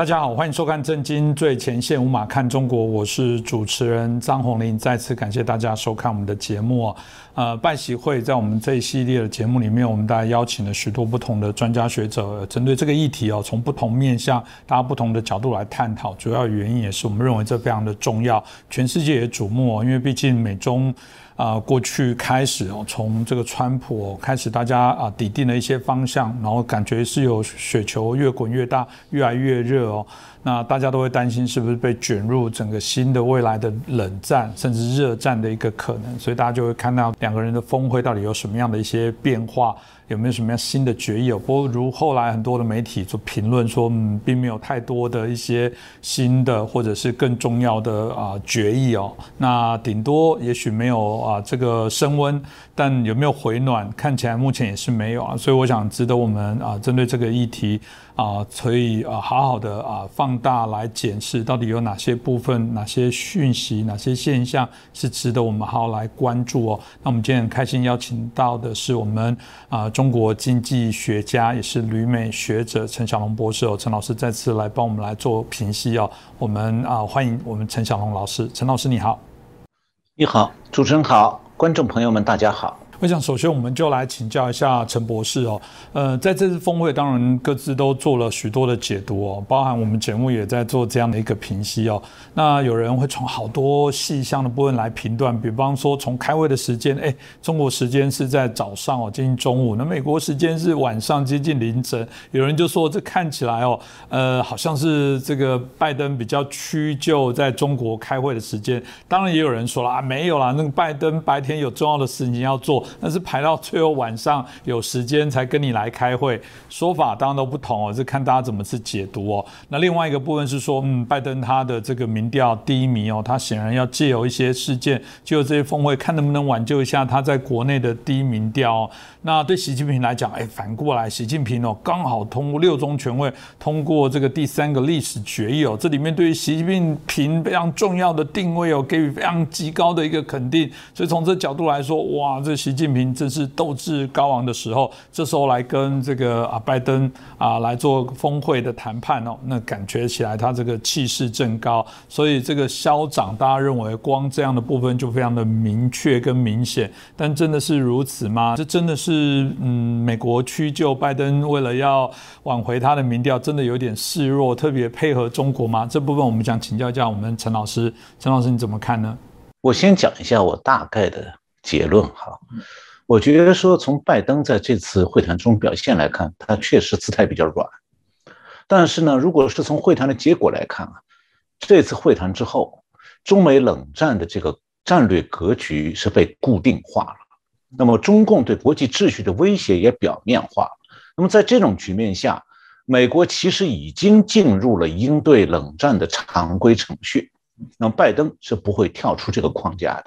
大家好，欢迎收看《震惊最前线》，无马看中国，我是主持人张宏林。再次感谢大家收看我们的节目。呃，拜习会在我们这一系列的节目里面，我们大家邀请了许多不同的专家学者，针对这个议题哦，从不同面向、大家不同的角度来探讨。主要原因也是我们认为这非常的重要，全世界也瞩目哦，因为毕竟美中。啊，过去开始哦，从这个川普开始，大家啊抵定了一些方向，然后感觉是有雪球越滚越大，越来越热哦。那大家都会担心是不是被卷入整个新的未来的冷战，甚至热战的一个可能，所以大家就会看到两个人的峰会到底有什么样的一些变化。有没有什么样新的决议？哦不过如后来很多的媒体做评论说，嗯，并没有太多的一些新的或者是更重要的啊决议哦。那顶多也许没有啊这个升温，但有没有回暖？看起来目前也是没有啊。所以我想值得我们啊针对这个议题。啊，可以啊，好好的啊，放大来检视，到底有哪些部分、哪些讯息、哪些现象是值得我们好好来关注哦。那我们今天很开心邀请到的是我们啊，中国经济学家，也是旅美学者陈小龙博士哦。陈老师再次来帮我们来做评析哦。我们啊，欢迎我们陈小龙老师。陈老师你好，你好，主持人好，观众朋友们大家好。我想，首先我们就来请教一下陈博士哦。呃，在这次峰会，当然各自都做了许多的解读哦，包含我们节目也在做这样的一个评析哦。那有人会从好多细项的部分来评断，比方说从开会的时间，哎，中国时间是在早上哦，接近中午；那美国时间是晚上，接近凌晨。有人就说，这看起来哦，呃，好像是这个拜登比较屈就在中国开会的时间。当然，也有人说了啊，没有啦，那个拜登白天有重要的事情要做。那是排到最后晚上有时间才跟你来开会，说法当然都不同哦，是看大家怎么去解读哦。那另外一个部分是说，嗯，拜登他的这个民调第一名哦，他显然要借由一些事件，借由这些峰会，看能不能挽救一下他在国内的第一民调。那对习近平来讲，哎，反过来，习近平哦，刚好通过六中全会通过这个第三个历史决议哦，这里面对于习近平非常重要的定位哦，给予非常极高的一个肯定。所以从这角度来说，哇，这习近平正是斗志高昂的时候，这时候来跟这个啊拜登啊来做峰会的谈判哦，那感觉起来他这个气势正高，所以这个消长，大家认为光这样的部分就非常的明确跟明显，但真的是如此吗？这真的？是嗯，美国屈就拜登，为了要挽回他的民调，真的有点示弱，特别配合中国吗？这部分我们想请教一下我们陈老师。陈老师你怎么看呢？我先讲一下我大概的结论哈。我觉得说从拜登在这次会谈中表现来看，他确实姿态比较软。但是呢，如果是从会谈的结果来看啊，这次会谈之后，中美冷战的这个战略格局是被固定化了。那么，中共对国际秩序的威胁也表面化了。那么，在这种局面下，美国其实已经进入了应对冷战的常规程序。那么，拜登是不会跳出这个框架的。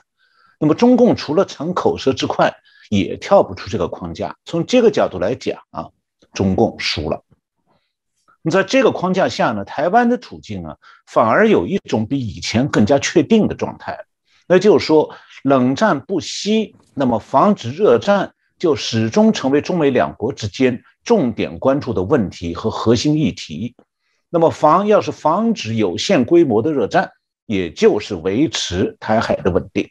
那么，中共除了逞口舌之快，也跳不出这个框架。从这个角度来讲啊，中共输了。那么，在这个框架下呢，台湾的处境啊，反而有一种比以前更加确定的状态。那就是说，冷战不息。那么，防止热战就始终成为中美两国之间重点关注的问题和核心议题。那么，防要是防止有限规模的热战，也就是维持台海的稳定。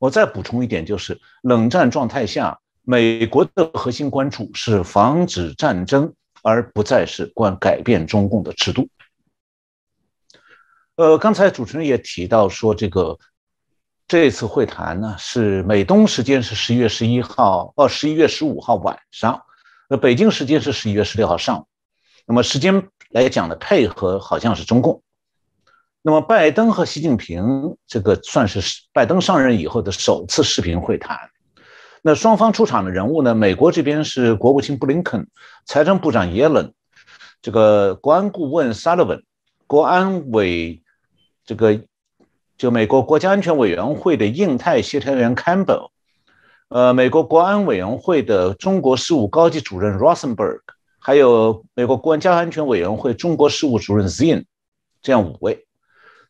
我再补充一点，就是冷战状态下，美国的核心关注是防止战争，而不再是关改变中共的制度。呃，刚才主持人也提到说这个。这次会谈呢，是美东时间是十一月十一号，哦，十一月十五号晚上，那北京时间是十一月十六号上午。那么时间来讲呢，配合好像是中共。那么拜登和习近平这个算是拜登上任以后的首次视频会谈。那双方出场的人物呢，美国这边是国务卿布林肯、财政部长耶伦，这个国安顾问萨勒文，国安委这个。就美国国家安全委员会的印太协调员 Campbell，呃，美国国安委员会的中国事务高级主任 Rosenberg，还有美国国家安全委员会中国事务主任 Zin，这样五位。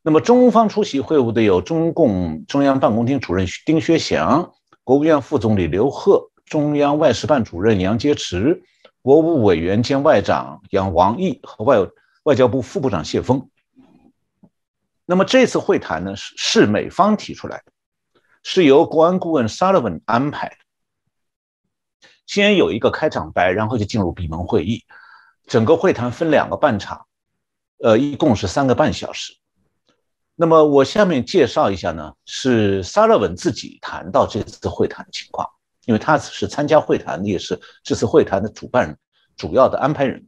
那么中方出席会晤的有中共中央办公厅主任丁薛祥、国务院副总理刘鹤、中央外事办主任杨洁篪、国务委员兼外长杨王毅和外外交部副部长谢峰。那么这次会谈呢，是是美方提出来的，是由国安顾问 Sullivan 安排的。先有一个开场白，然后就进入闭门会议。整个会谈分两个半场，呃，一共是三个半小时。那么我下面介绍一下呢，是沙勒文自己谈到这次会谈的情况，因为他是参加会谈的，也是这次会谈的主办人、主要的安排人。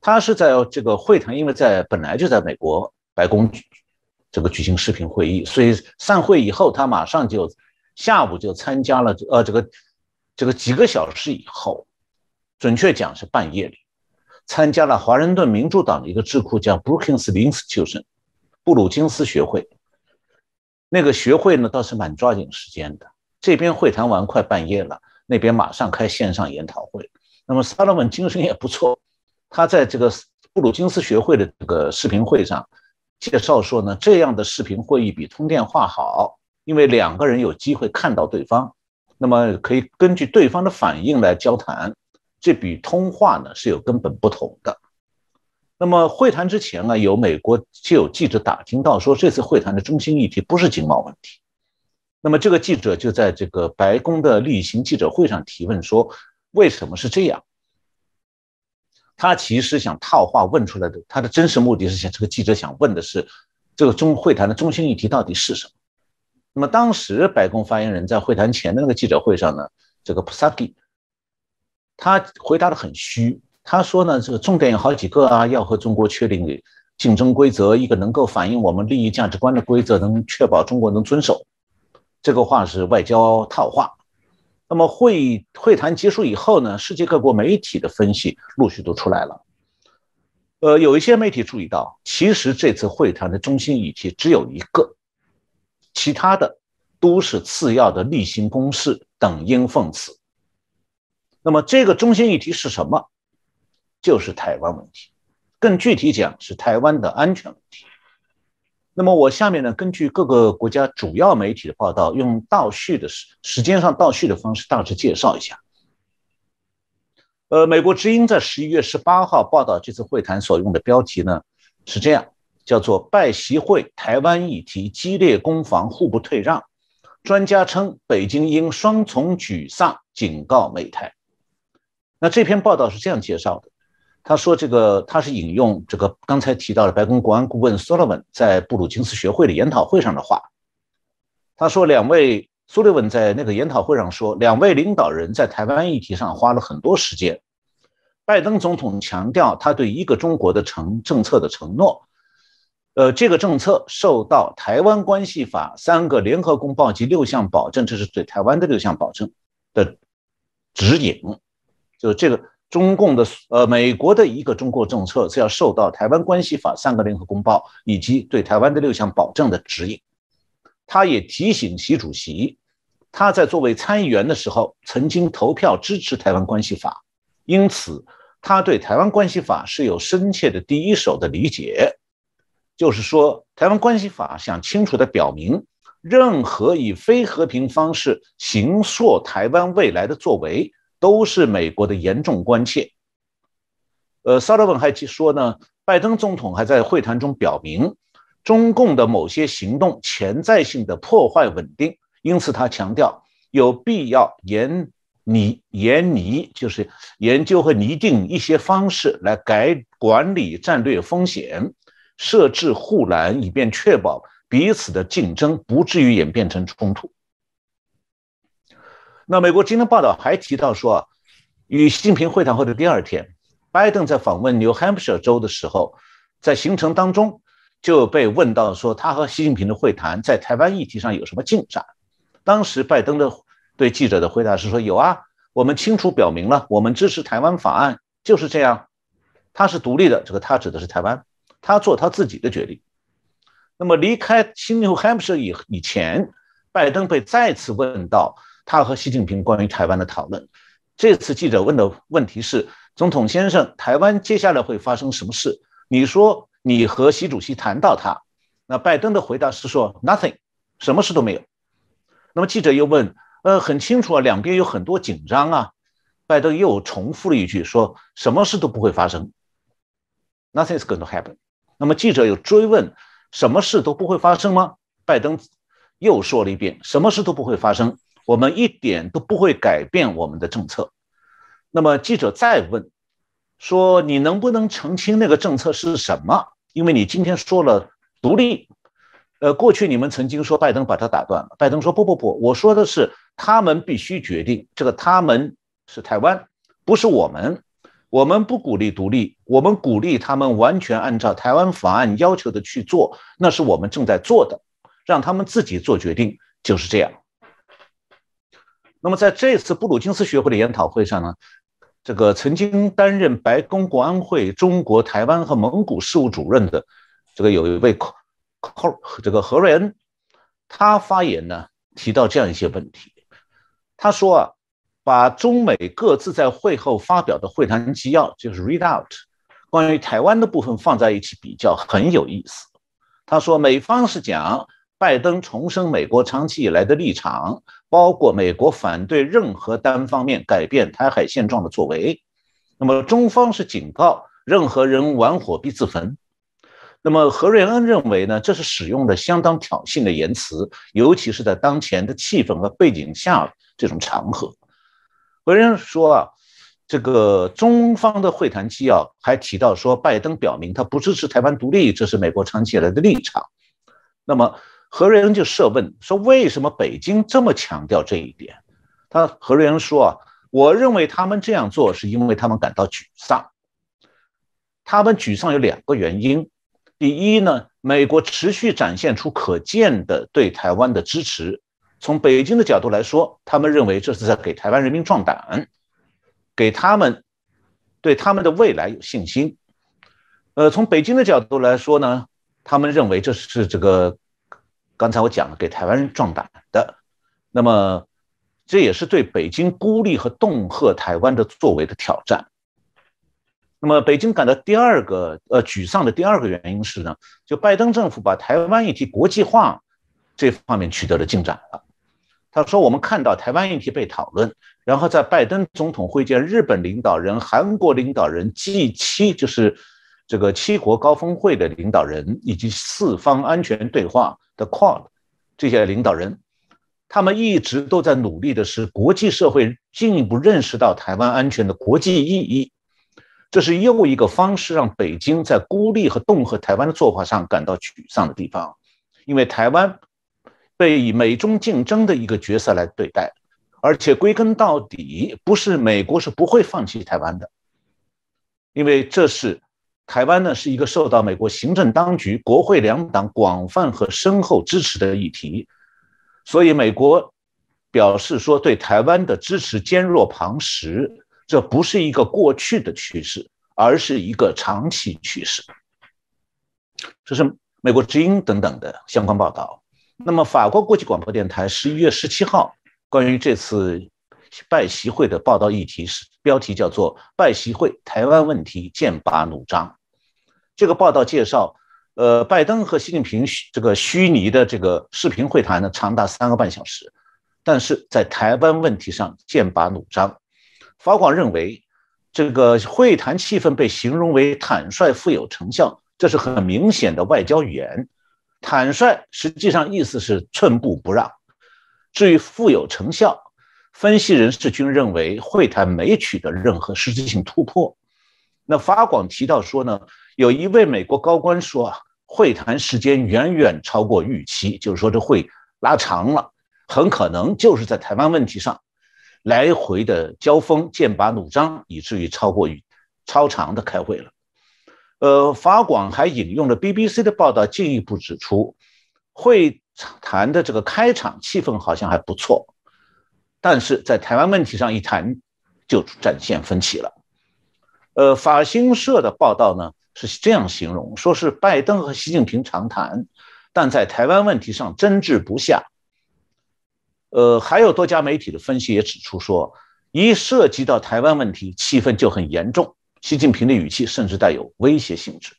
他是在这个会谈，因为在本来就在美国白宫这个举行视频会议，所以散会以后，他马上就下午就参加了，呃，这个这个几个小时以后，准确讲是半夜里。参加了华盛顿民主党的一个智库，叫 Brookings Institution，布鲁金斯学会。那个学会呢，倒是蛮抓紧时间的。这边会谈完快半夜了，那边马上开线上研讨会。那么萨勒文精神也不错，他在这个布鲁金斯学会的这个视频会上介绍说呢，这样的视频会议比通电话好，因为两个人有机会看到对方，那么可以根据对方的反应来交谈。这比通话呢是有根本不同的。那么会谈之前呢，有美国就有记者打听到说，这次会谈的中心议题不是经贸问题。那么这个记者就在这个白宫的例行记者会上提问说，为什么是这样？他其实想套话问出来的，他的真实目的是想这个记者想问的是，这个中会谈的中心议题到底是什么？那么当时白宫发言人在会谈前的那个记者会上呢，这个 Psaki。他回答的很虚，他说呢，这个重点有好几个啊，要和中国确定竞争规则，一个能够反映我们利益价值观的规则，能确保中国能遵守。这个话是外交套话。那么会会谈结束以后呢，世界各国媒体的分析陆续都出来了。呃，有一些媒体注意到，其实这次会谈的中心议题只有一个，其他的都是次要的例行公事，等应奉词。那么这个中心议题是什么？就是台湾问题，更具体讲是台湾的安全问题。那么我下面呢，根据各个国家主要媒体的报道，用倒叙的时时间上倒叙的方式大致介绍一下。呃，美国之音在十一月十八号报道这次会谈所用的标题呢是这样，叫做“拜习会台湾议题激烈攻防，互不退让”。专家称，北京应双重沮丧，警告美台。那这篇报道是这样介绍的，他说这个他是引用这个刚才提到的白宫国安顾问 Sullivan 在布鲁金斯学会的研讨会上的话。他说，两位苏利文在那个研讨会上说，两位领导人在台湾议题上花了很多时间。拜登总统强调他对一个中国的承政策的承诺，呃，这个政策受到《台湾关系法》三个联合公报及六项保证，这是对台湾的六项保证的指引。就这个中共的呃，美国的一个中国政策是要受到《台湾关系法》三个联合公报以及对台湾的六项保证的指引。他也提醒习主席，他在作为参议员的时候曾经投票支持《台湾关系法》，因此他对《台湾关系法》是有深切的第一手的理解。就是说，《台湾关系法》想清楚地表明，任何以非和平方式形塑台湾未来的作为。都是美国的严重关切。呃，萨勒文还说呢，拜登总统还在会谈中表明，中共的某些行动潜在性的破坏稳定，因此他强调有必要研拟研拟，就是研究和拟定一些方式来改管理战略风险，设置护栏，以便确保彼此的竞争不至于演变成冲突。那美国今天报道还提到说，与习近平会谈后的第二天，拜登在访问 New Hampshire 州的时候，在行程当中就被问到说，他和习近平的会谈在台湾议题上有什么进展？当时拜登的对记者的回答是说，有啊，我们清楚表明了，我们支持台湾法案，就是这样，他是独立的，这个他指的是台湾，他做他自己的决定。那么离开新 New Hampshire 以以前，拜登被再次问到。他和习近平关于台湾的讨论，这次记者问的问题是：总统先生，台湾接下来会发生什么事？你说你和习主席谈到他，那拜登的回答是说 nothing，什么事都没有。那么记者又问：呃，很清楚啊，两边有很多紧张啊。拜登又重复了一句，说什么事都不会发生。Nothing is going to happen。那么记者又追问：什么事都不会发生吗？拜登又说了一遍：什么事都不会发生，我们一点都不会改变我们的政策。那么记者再问说：你能不能澄清那个政策是什么？因为你今天说了独立。呃，过去你们曾经说拜登把他打断了。拜登说不不不，我说的是他们必须决定，这个他们是台湾，不是我们。我们不鼓励独立，我们鼓励他们完全按照台湾法案要求的去做，那是我们正在做的，让他们自己做决定，就是这样。那么在这次布鲁金斯学会的研讨会上呢，这个曾经担任白宫国安会中国台湾和蒙古事务主任的这个有一位。寇这个何瑞恩，他发言呢提到这样一些问题。他说啊，把中美各自在会后发表的会谈纪要，就是 read out，关于台湾的部分放在一起比较很有意思。他说，美方是讲拜登重申美国长期以来的立场，包括美国反对任何单方面改变台海现状的作为。那么中方是警告任何人玩火必自焚。那么何瑞恩认为呢？这是使用的相当挑衅的言辞，尤其是在当前的气氛和背景下这种场合。何瑞恩说啊，这个中方的会谈纪要还提到说，拜登表明他不支持台湾独立，这是美国长期以来的立场。那么何瑞恩就设问说，为什么北京这么强调这一点？他何瑞恩说啊，我认为他们这样做是因为他们感到沮丧。他们沮丧有两个原因。第一呢，美国持续展现出可见的对台湾的支持。从北京的角度来说，他们认为这是在给台湾人民壮胆，给他们对他们的未来有信心。呃，从北京的角度来说呢，他们认为这是这个刚才我讲了给台湾人壮胆的。那么，这也是对北京孤立和恫吓台湾的作为的挑战。那么，北京感到第二个呃沮丧的第二个原因是呢，就拜登政府把台湾议题国际化这方面取得了进展了。他说：“我们看到台湾议题被讨论，然后在拜登总统会见日本领导人、韩国领导人、G 七就是这个七国高峰会的领导人以及四方安全对话的 Quad 这些领导人，他们一直都在努力的是国际社会进一步认识到台湾安全的国际意义。”这是又一个方式让北京在孤立和恫吓台湾的做法上感到沮丧的地方，因为台湾被以美中竞争的一个角色来对待，而且归根到底不是美国是不会放弃台湾的，因为这是台湾呢是一个受到美国行政当局、国会两党广泛和深厚支持的议题，所以美国表示说对台湾的支持坚若磐石。这不是一个过去的趋势，而是一个长期趋势。这是美国之音等等的相关报道。那么，法国国际广播电台十一月十七号关于这次拜习会的报道议题是标题叫做“拜习会台湾问题剑拔弩张”。这个报道介绍，呃，拜登和习近平这个虚拟的这个视频会谈呢，长达三个半小时，但是在台湾问题上剑拔弩张。法广认为，这个会谈气氛被形容为坦率、富有成效，这是很明显的外交语言。坦率实际上意思是寸步不让。至于富有成效，分析人士均认为会谈没取得任何实质性突破。那法广提到说呢，有一位美国高官说啊，会谈时间远远超过预期，就是说这会拉长了，很可能就是在台湾问题上。来回的交锋，剑拔弩张，以至于超过于超长的开会了。呃，法广还引用了 BBC 的报道，进一步指出，会谈的这个开场气氛好像还不错，但是在台湾问题上一谈，就展现分歧了。呃，法新社的报道呢是这样形容，说是拜登和习近平长谈，但在台湾问题上争执不下。呃，还有多家媒体的分析也指出说，一涉及到台湾问题，气氛就很严重。习近平的语气甚至带有威胁性质。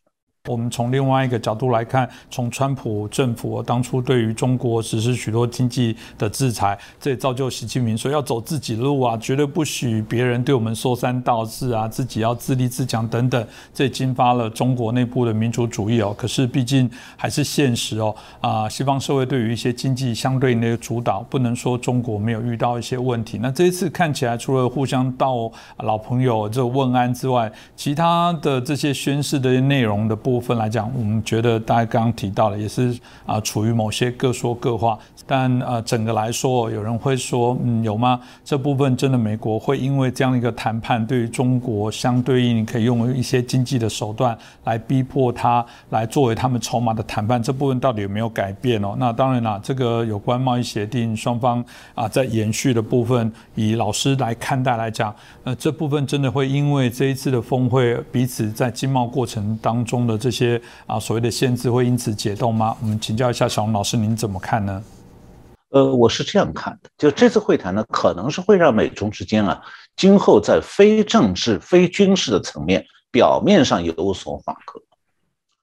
我们从另外一个角度来看，从川普政府当初对于中国实施许多经济的制裁，这也造就习近平说要走自己路啊，绝对不许别人对我们说三道四啊，自己要自立自强等等，这也激发了中国内部的民族主义哦。可是毕竟还是现实哦，啊，西方社会对于一些经济相对那个主导，不能说中国没有遇到一些问题。那这一次看起来，除了互相道老朋友这问安之外，其他的这些宣誓的内容的部部分来讲，我们觉得大家刚刚提到了，也是啊，处于某些各说各话。但呃，整个来说，有人会说，嗯，有吗？这部分真的美国会因为这样一个谈判，对于中国相对应可以用一些经济的手段来逼迫他，来作为他们筹码的谈判，这部分到底有没有改变哦？那当然啦，这个有关贸易协定双方啊在延续的部分，以老师来看待来讲，呃，这部分真的会因为这一次的峰会，彼此在经贸过程当中的这这些啊所谓的限制会因此解冻吗？我们请教一下小龙老师，您怎么看呢？呃，我是这样看的，就这次会谈呢，可能是会让美中之间啊，今后在非政治、非军事的层面，表面上有所缓和，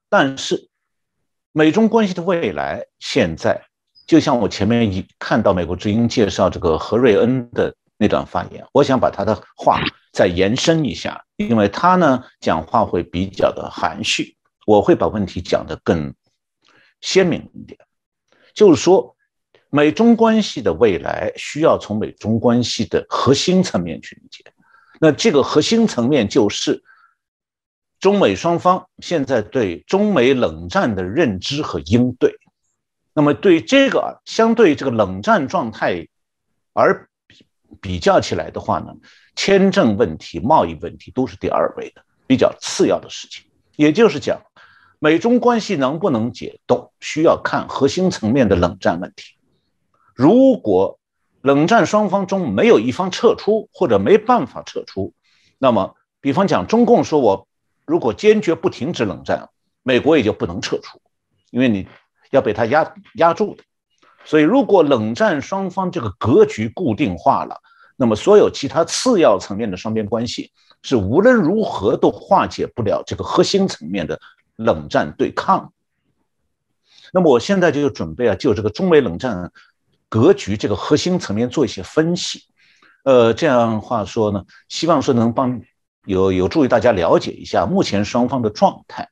但是美中关系的未来，现在就像我前面一看到美国之音介绍这个何瑞恩的那段发言，我想把他的话再延伸一下，因为他呢讲话会比较的含蓄，我会把问题讲得更鲜明一点，就是说。美中关系的未来需要从美中关系的核心层面去理解，那这个核心层面就是中美双方现在对中美冷战的认知和应对。那么对这个相对这个冷战状态而比较起来的话呢，签证问题、贸易问题都是第二位的，比较次要的事情。也就是讲，美中关系能不能解冻，需要看核心层面的冷战问题。如果冷战双方中没有一方撤出，或者没办法撤出，那么，比方讲，中共说我如果坚决不停止冷战，美国也就不能撤出，因为你要被他压压住的。所以，如果冷战双方这个格局固定化了，那么所有其他次要层面的双边关系是无论如何都化解不了这个核心层面的冷战对抗。那么，我现在就准备啊，就这个中美冷战。格局这个核心层面做一些分析，呃，这样话说呢，希望说能帮有有助于大家了解一下目前双方的状态。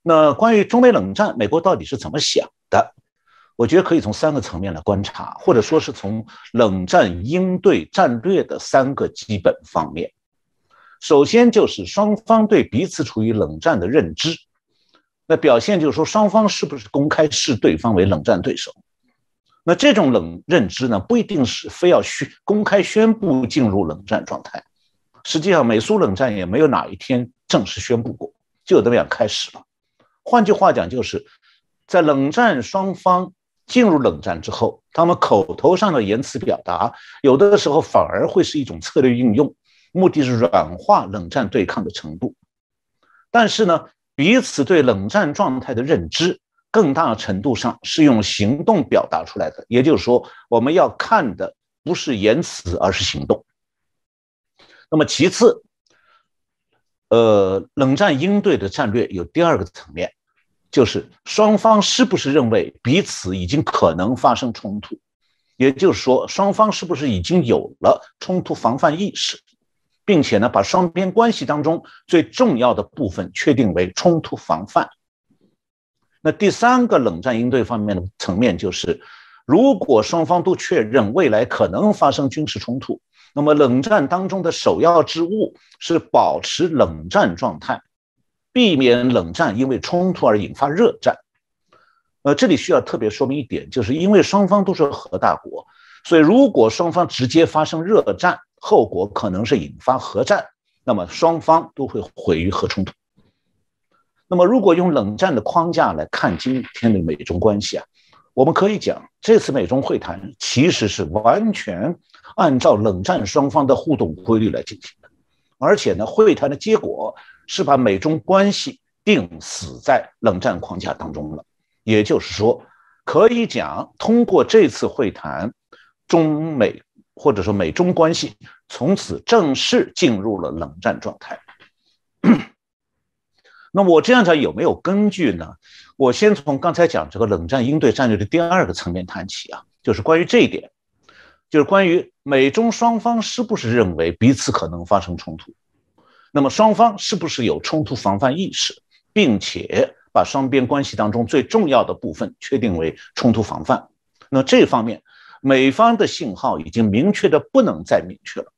那关于中美冷战，美国到底是怎么想的？我觉得可以从三个层面来观察，或者说是从冷战应对战略的三个基本方面。首先就是双方对彼此处于冷战的认知，那表现就是说双方是不是公开视对方为冷战对手。那这种冷认知呢，不一定是非要宣公开宣布进入冷战状态。实际上，美苏冷战也没有哪一天正式宣布过，就这么样开始了。换句话讲，就是在冷战双方进入冷战之后，他们口头上的言辞表达，有的时候反而会是一种策略运用，目的是软化冷战对抗的程度。但是呢，彼此对冷战状态的认知。更大程度上是用行动表达出来的，也就是说，我们要看的不是言辞，而是行动。那么其次，呃，冷战应对的战略有第二个层面，就是双方是不是认为彼此已经可能发生冲突，也就是说，双方是不是已经有了冲突防范意识，并且呢，把双边关系当中最重要的部分确定为冲突防范。那第三个冷战应对方面的层面就是，如果双方都确认未来可能发生军事冲突，那么冷战当中的首要之务是保持冷战状态，避免冷战因为冲突而引发热战。呃，这里需要特别说明一点，就是因为双方都是核大国，所以如果双方直接发生热战，后果可能是引发核战，那么双方都会毁于核冲突。那么，如果用冷战的框架来看今天的美中关系啊，我们可以讲，这次美中会谈其实是完全按照冷战双方的互动规律来进行的，而且呢，会谈的结果是把美中关系定死在冷战框架当中了。也就是说，可以讲，通过这次会谈，中美或者说美中关系从此正式进入了冷战状态。那我这样讲有没有根据呢？我先从刚才讲这个冷战应对战略的第二个层面谈起啊，就是关于这一点，就是关于美中双方是不是认为彼此可能发生冲突，那么双方是不是有冲突防范意识，并且把双边关系当中最重要的部分确定为冲突防范。那这方面，美方的信号已经明确的不能再明确了。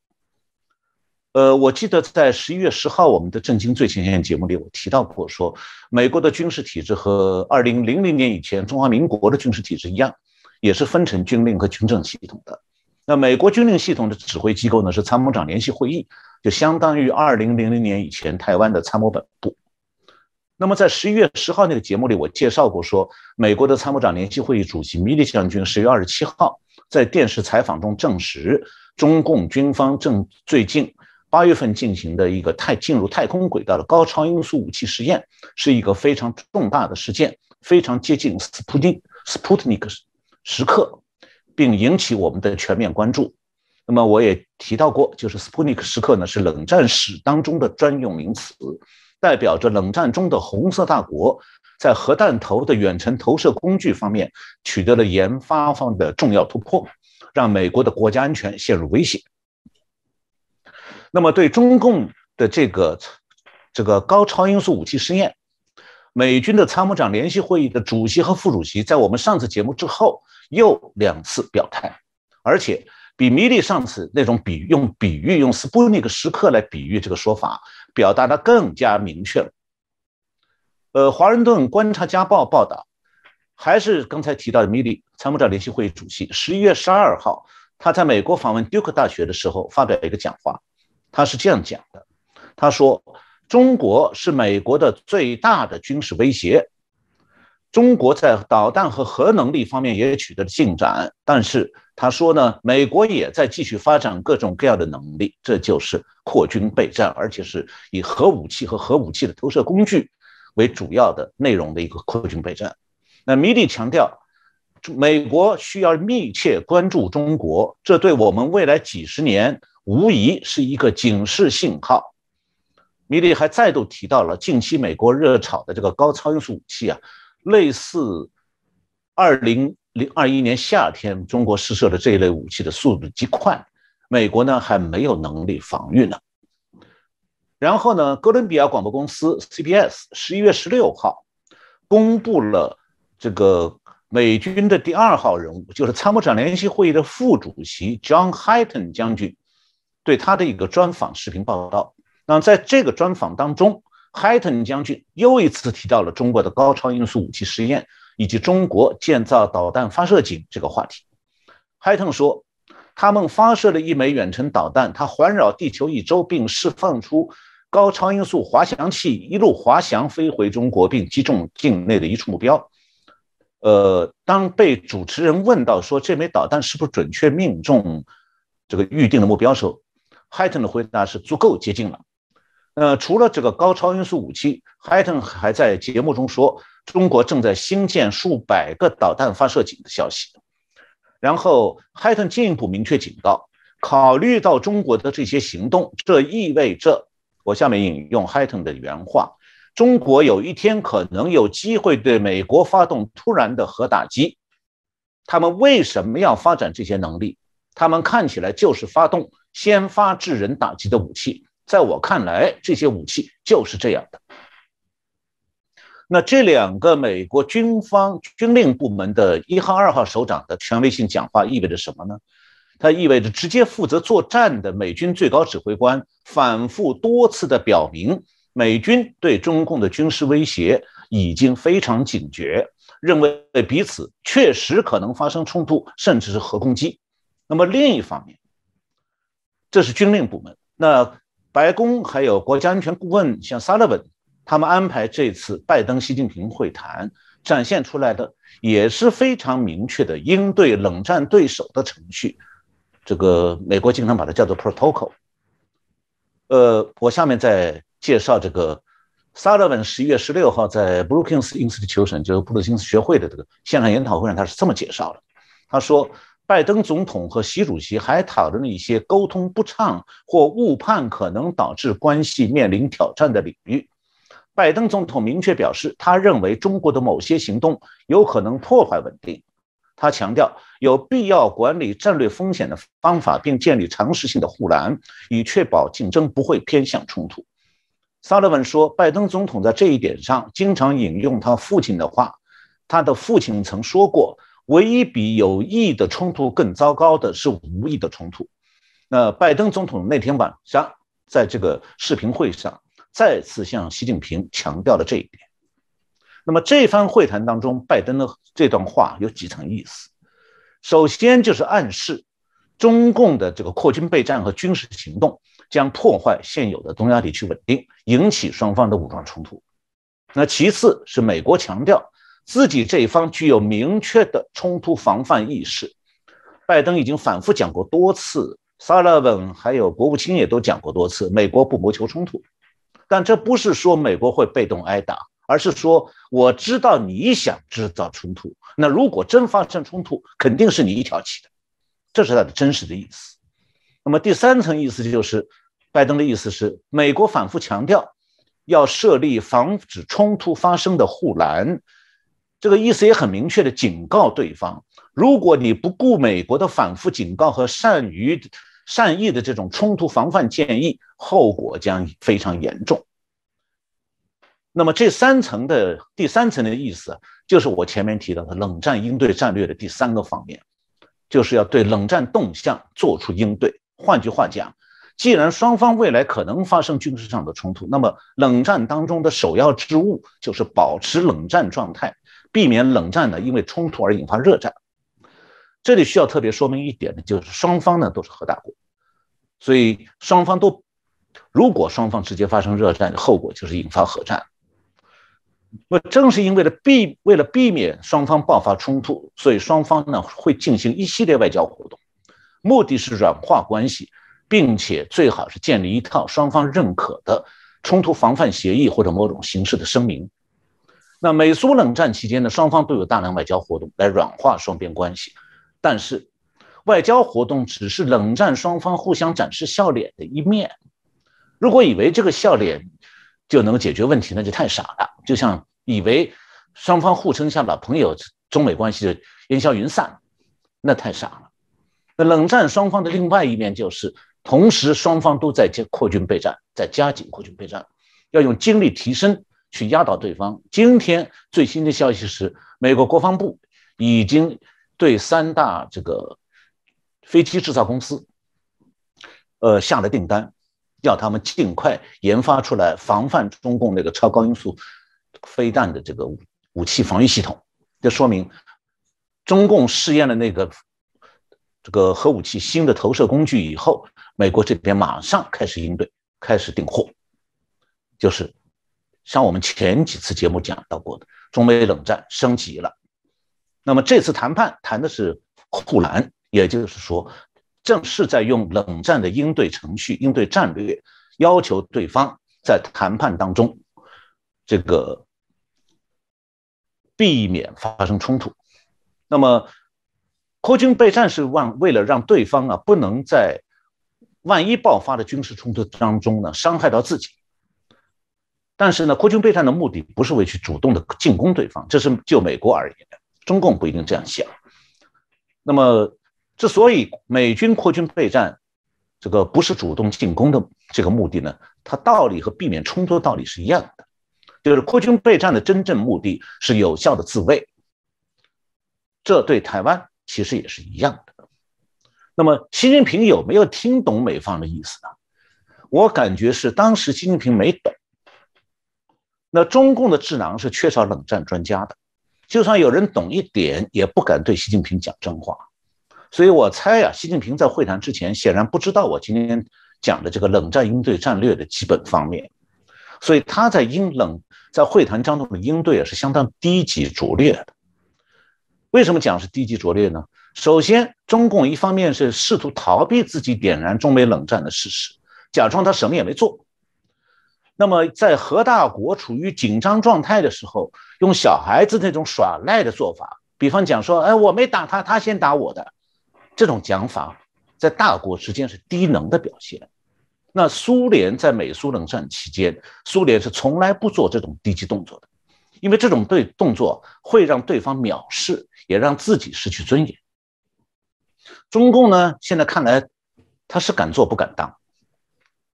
呃，我记得在十一月十号，我们的《震惊最前线》节目里，我提到过，说美国的军事体制和二零零零年以前中华民国的军事体制一样，也是分成军令和军政系统的。那美国军令系统的指挥机构呢，是参谋长联席会议，就相当于二零零零年以前台湾的参谋本部。那么在十一月十号那个节目里，我介绍过，说美国的参谋长联席会议主席米利将军十月二十七号在电视采访中证实，中共军方正最近。八月份进行的一个太进入太空轨道的高超音速武器实验，是一个非常重大的事件，非常接近斯普丁斯普特尼克时刻，并引起我们的全面关注。那么我也提到过，就是斯普尼克时刻呢，是冷战史当中的专用名词，代表着冷战中的红色大国在核弹头的远程投射工具方面取得了研发方的重要突破，让美国的国家安全陷入危险。那么，对中共的这个这个高超音速武器试验，美军的参谋长联席会议的主席和副主席在我们上次节目之后又两次表态，而且比米利上次那种比用比喻用斯普尼克时刻来比喻这个说法表达的更加明确了。呃，《华盛顿观察家报》报道，还是刚才提到的米利参谋长联席会议主席，十一月十二号他在美国访问杜克大学的时候发表一个讲话。他是这样讲的，他说：“中国是美国的最大的军事威胁。中国在导弹和核能力方面也取得了进展，但是他说呢，美国也在继续发展各种各样的能力，这就是扩军备战，而且是以核武器和核武器的投射工具为主要的内容的一个扩军备战。”那米利强调，美国需要密切关注中国，这对我们未来几十年。无疑是一个警示信号。米利还再度提到了近期美国热炒的这个高超音速武器啊，类似二零零二一年夏天中国试射的这一类武器的速度极快，美国呢还没有能力防御呢。然后呢，哥伦比亚广播公司 CBS 十一月十六号公布了这个美军的第二号人物，就是参谋长联席会议的副主席 John Hyten 将军。对他的一个专访视频报道，那在这个专访当中，，Hayton 将军又一次提到了中国的高超音速武器试验以及中国建造导弹发射井这个话题。Hayton 说，他们发射了一枚远程导弹，它环绕地球一周，并释放出高超音速滑翔器，一路滑翔飞回中国，并击中境内的一处目标。呃，当被主持人问到说这枚导弹是不是准确命中这个预定的目标时候，Highton 的回答是足够接近了。呃，除了这个高超音速武器，Highton 还在节目中说，中国正在兴建数百个导弹发射井的消息。然后，Highton 进一步明确警告，考虑到中国的这些行动，这意味着，我下面引用 Highton 的原话：中国有一天可能有机会对美国发动突然的核打击。他们为什么要发展这些能力？他们看起来就是发动。先发制人打击的武器，在我看来，这些武器就是这样的。那这两个美国军方军令部门的一号、二号首长的权威性讲话意味着什么呢？它意味着直接负责作战的美军最高指挥官反复多次的表明，美军对中共的军事威胁已经非常警觉，认为彼此确实可能发生冲突，甚至是核攻击。那么另一方面，这是军令部门。那白宫还有国家安全顾问，像萨勒文，他们安排这次拜登习近平会谈，展现出来的也是非常明确的应对冷战对手的程序。这个美国经常把它叫做 protocol。呃，我下面再介绍这个萨勒文十一月十六号在 Brookings Institution，就是布鲁金斯学会的这个线上研讨会上，他是这么介绍的。他说。拜登总统和习主席还讨论了一些沟通不畅或误判可能导致关系面临挑战的领域。拜登总统明确表示，他认为中国的某些行动有可能破坏稳定。他强调有必要管理战略风险的方法，并建立常识性的护栏，以确保竞争不会偏向冲突。萨勒文说，拜登总统在这一点上经常引用他父亲的话。他的父亲曾说过：“唯一比有意的冲突更糟糕的是无意的冲突。”那拜登总统那天晚上在这个视频会上再次向习近平强调了这一点。那么这番会谈当中，拜登的这段话有几层意思。首先就是暗示中共的这个扩军备战和军事行动将破坏现有的东亚地区稳定，引起双方的武装冲突。那其次是美国强调自己这一方具有明确的冲突防范意识。拜登已经反复讲过多次，萨勒文还有国务卿也都讲过多次，美国不谋求冲突。但这不是说美国会被动挨打。而是说，我知道你想制造冲突，那如果真发生冲突，肯定是你挑起的，这是他的真实的意思。那么第三层意思就是，拜登的意思是，美国反复强调要设立防止冲突发生的护栏，这个意思也很明确的警告对方，如果你不顾美国的反复警告和善于善意的这种冲突防范建议，后果将非常严重。那么这三层的第三层的意思，就是我前面提到的冷战应对战略的第三个方面，就是要对冷战动向做出应对。换句话讲，既然双方未来可能发生军事上的冲突，那么冷战当中的首要之务就是保持冷战状态，避免冷战呢因为冲突而引发热战。这里需要特别说明一点呢，就是双方呢都是核大国，所以双方都如果双方直接发生热战，后果就是引发核战。那正是因为了避为了避免双方爆发冲突，所以双方呢会进行一系列外交活动，目的是软化关系，并且最好是建立一套双方认可的冲突防范协议或者某种形式的声明。那美苏冷战期间呢，双方都有大量外交活动来软化双边关系，但是外交活动只是冷战双方互相展示笑脸的一面。如果以为这个笑脸，就能解决问题，那就太傻了。就像以为双方互称像老朋友，中美关系就烟消云散，那太傻了。那冷战双方的另外一面就是，同时双方都在扩军备战，在加紧扩军备战，要用精力提升去压倒对方。今天最新的消息是，美国国防部已经对三大这个飞机制造公司，呃下了订单。要他们尽快研发出来防范中共那个超高音速飞弹的这个武器防御系统，这说明中共试验了那个这个核武器新的投射工具以后，美国这边马上开始应对，开始订货，就是像我们前几次节目讲到过的，中美冷战升级了。那么这次谈判谈的是护栏，也就是说。正是在用冷战的应对程序、应对战略，要求对方在谈判当中，这个避免发生冲突。那么，扩军备战是为为了让对方啊不能在万一爆发的军事冲突当中呢伤害到自己。但是呢，扩军备战的目的不是为去主动的进攻对方，这是就美国而言，中共不一定这样想。那么。之所以美军扩军备战，这个不是主动进攻的这个目的呢，它道理和避免冲突的道理是一样的，就是扩军备战的真正目的是有效的自卫。这对台湾其实也是一样的。那么习近平有没有听懂美方的意思呢？我感觉是当时习近平没懂。那中共的智囊是缺少冷战专家的，就算有人懂一点，也不敢对习近平讲真话。所以我猜呀，习近平在会谈之前显然不知道我今天讲的这个冷战应对战略的基本方面，所以他在应冷在会谈当中的应对啊是相当低级拙劣的。为什么讲是低级拙劣呢？首先，中共一方面是试图逃避自己点燃中美冷战的事实，假装他什么也没做。那么在核大国处于紧张状态的时候，用小孩子那种耍赖的做法，比方讲说，哎，我没打他，他先打我的。这种讲法在大国之间是低能的表现，那苏联在美苏冷战期间，苏联是从来不做这种低级动作的，因为这种对动作会让对方藐视，也让自己失去尊严。中共呢，现在看来他是敢做不敢当，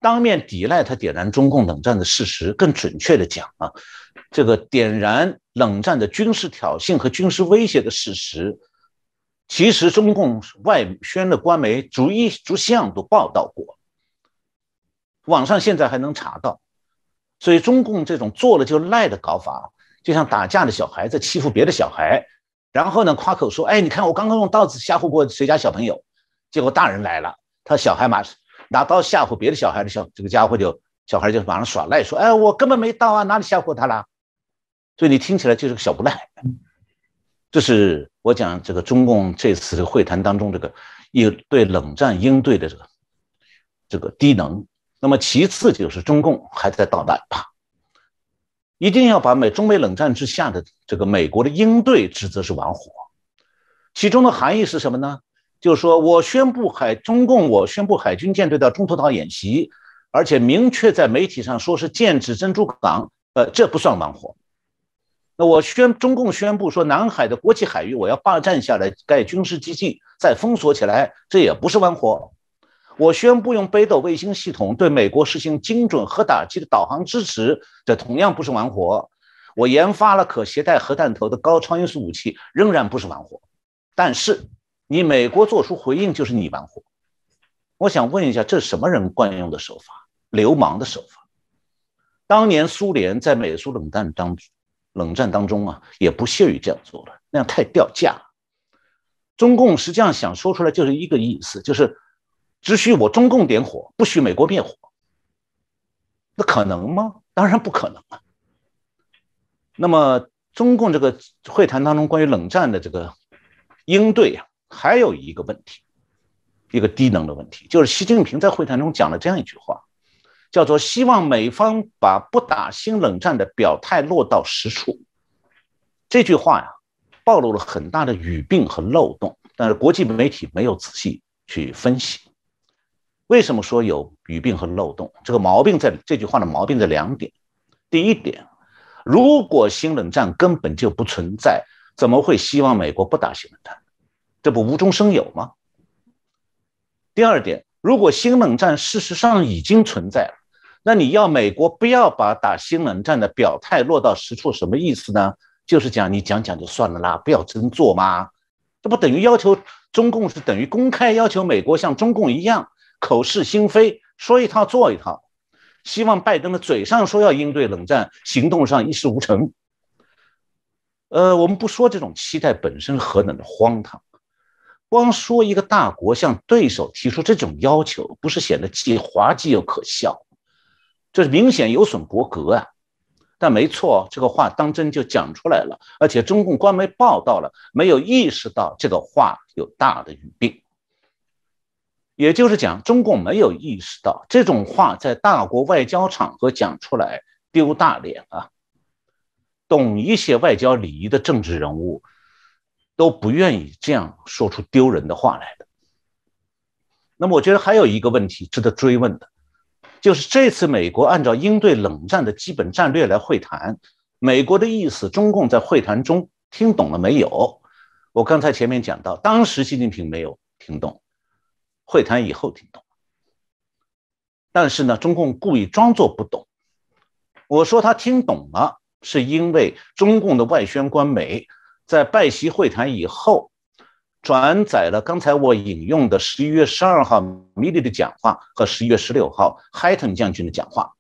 当面抵赖他点燃中共冷战的事实，更准确的讲啊，这个点燃冷战的军事挑衅和军事威胁的事实，其实中共外宣的官媒逐一逐项都报道过。网上现在还能查到，所以中共这种做了就赖的搞法，就像打架的小孩子欺负别的小孩，然后呢夸口说：“哎，你看我刚刚用刀子吓唬过谁家小朋友，结果大人来了，他小孩马上拿刀吓唬别的小孩的小这个家伙就小孩就马上耍赖说：哎，我根本没刀啊，哪里吓唬他了？所以你听起来就是个小不赖。这是我讲这个中共这次会谈当中这个应对冷战应对的这个这个低能。”那么其次就是中共还在捣蛋吧，一定要把美中美冷战之下的这个美国的应对职责是玩火，其中的含义是什么呢？就是说我宣布海中共我宣布海军舰队到中途岛演习，而且明确在媒体上说是剑指珍珠港，呃，这不算玩火。那我宣中共宣布说南海的国际海域我要霸占下来盖军事基地再封锁起来，这也不是玩火。我宣布用北斗卫星系统对美国实行精准核打击的导航支持，这同样不是玩火。我研发了可携带核弹头的高超音速武器，仍然不是玩火。但是你美国做出回应就是你玩火。我想问一下，这是什么人惯用的手法？流氓的手法。当年苏联在美苏冷战当中冷战当中啊，也不屑于这样做了，那样太掉价。中共实际上想说出来就是一个意思，就是。只许我中共点火，不许美国灭火，那可能吗？当然不可能啊。那么中共这个会谈当中关于冷战的这个应对啊，还有一个问题，一个低能的问题，就是习近平在会谈中讲了这样一句话，叫做希望美方把不打新冷战的表态落到实处。这句话呀，暴露了很大的语病和漏洞，但是国际媒体没有仔细去分析。为什么说有语病和漏洞？这个毛病在这句话的毛病在两点。第一点，如果新冷战根本就不存在，怎么会希望美国不打新冷战？这不无中生有吗？第二点，如果新冷战事实上已经存在了，那你要美国不要把打新冷战的表态落到实处，什么意思呢？就是讲你讲讲就算了啦，不要真做嘛？这不等于要求中共是等于公开要求美国像中共一样？口是心非，说一套做一套，希望拜登的嘴上说要应对冷战，行动上一事无成。呃，我们不说这种期待本身何等的荒唐，光说一个大国向对手提出这种要求，不是显得既滑稽又可笑？这是明显有损国格啊！但没错，这个话当真就讲出来了，而且中共官媒报道了，没有意识到这个话有大的语病。也就是讲，中共没有意识到这种话在大国外交场合讲出来丢大脸啊。懂一些外交礼仪的政治人物都不愿意这样说出丢人的话来的。那么，我觉得还有一个问题值得追问的，就是这次美国按照应对冷战的基本战略来会谈，美国的意思，中共在会谈中听懂了没有？我刚才前面讲到，当时习近平没有听懂。会谈以后听懂，但是呢，中共故意装作不懂。我说他听懂了，是因为中共的外宣官媒在拜习会谈以后，转载了刚才我引用的十一月十二号米利的讲话和十一月十六号海顿将军的讲话。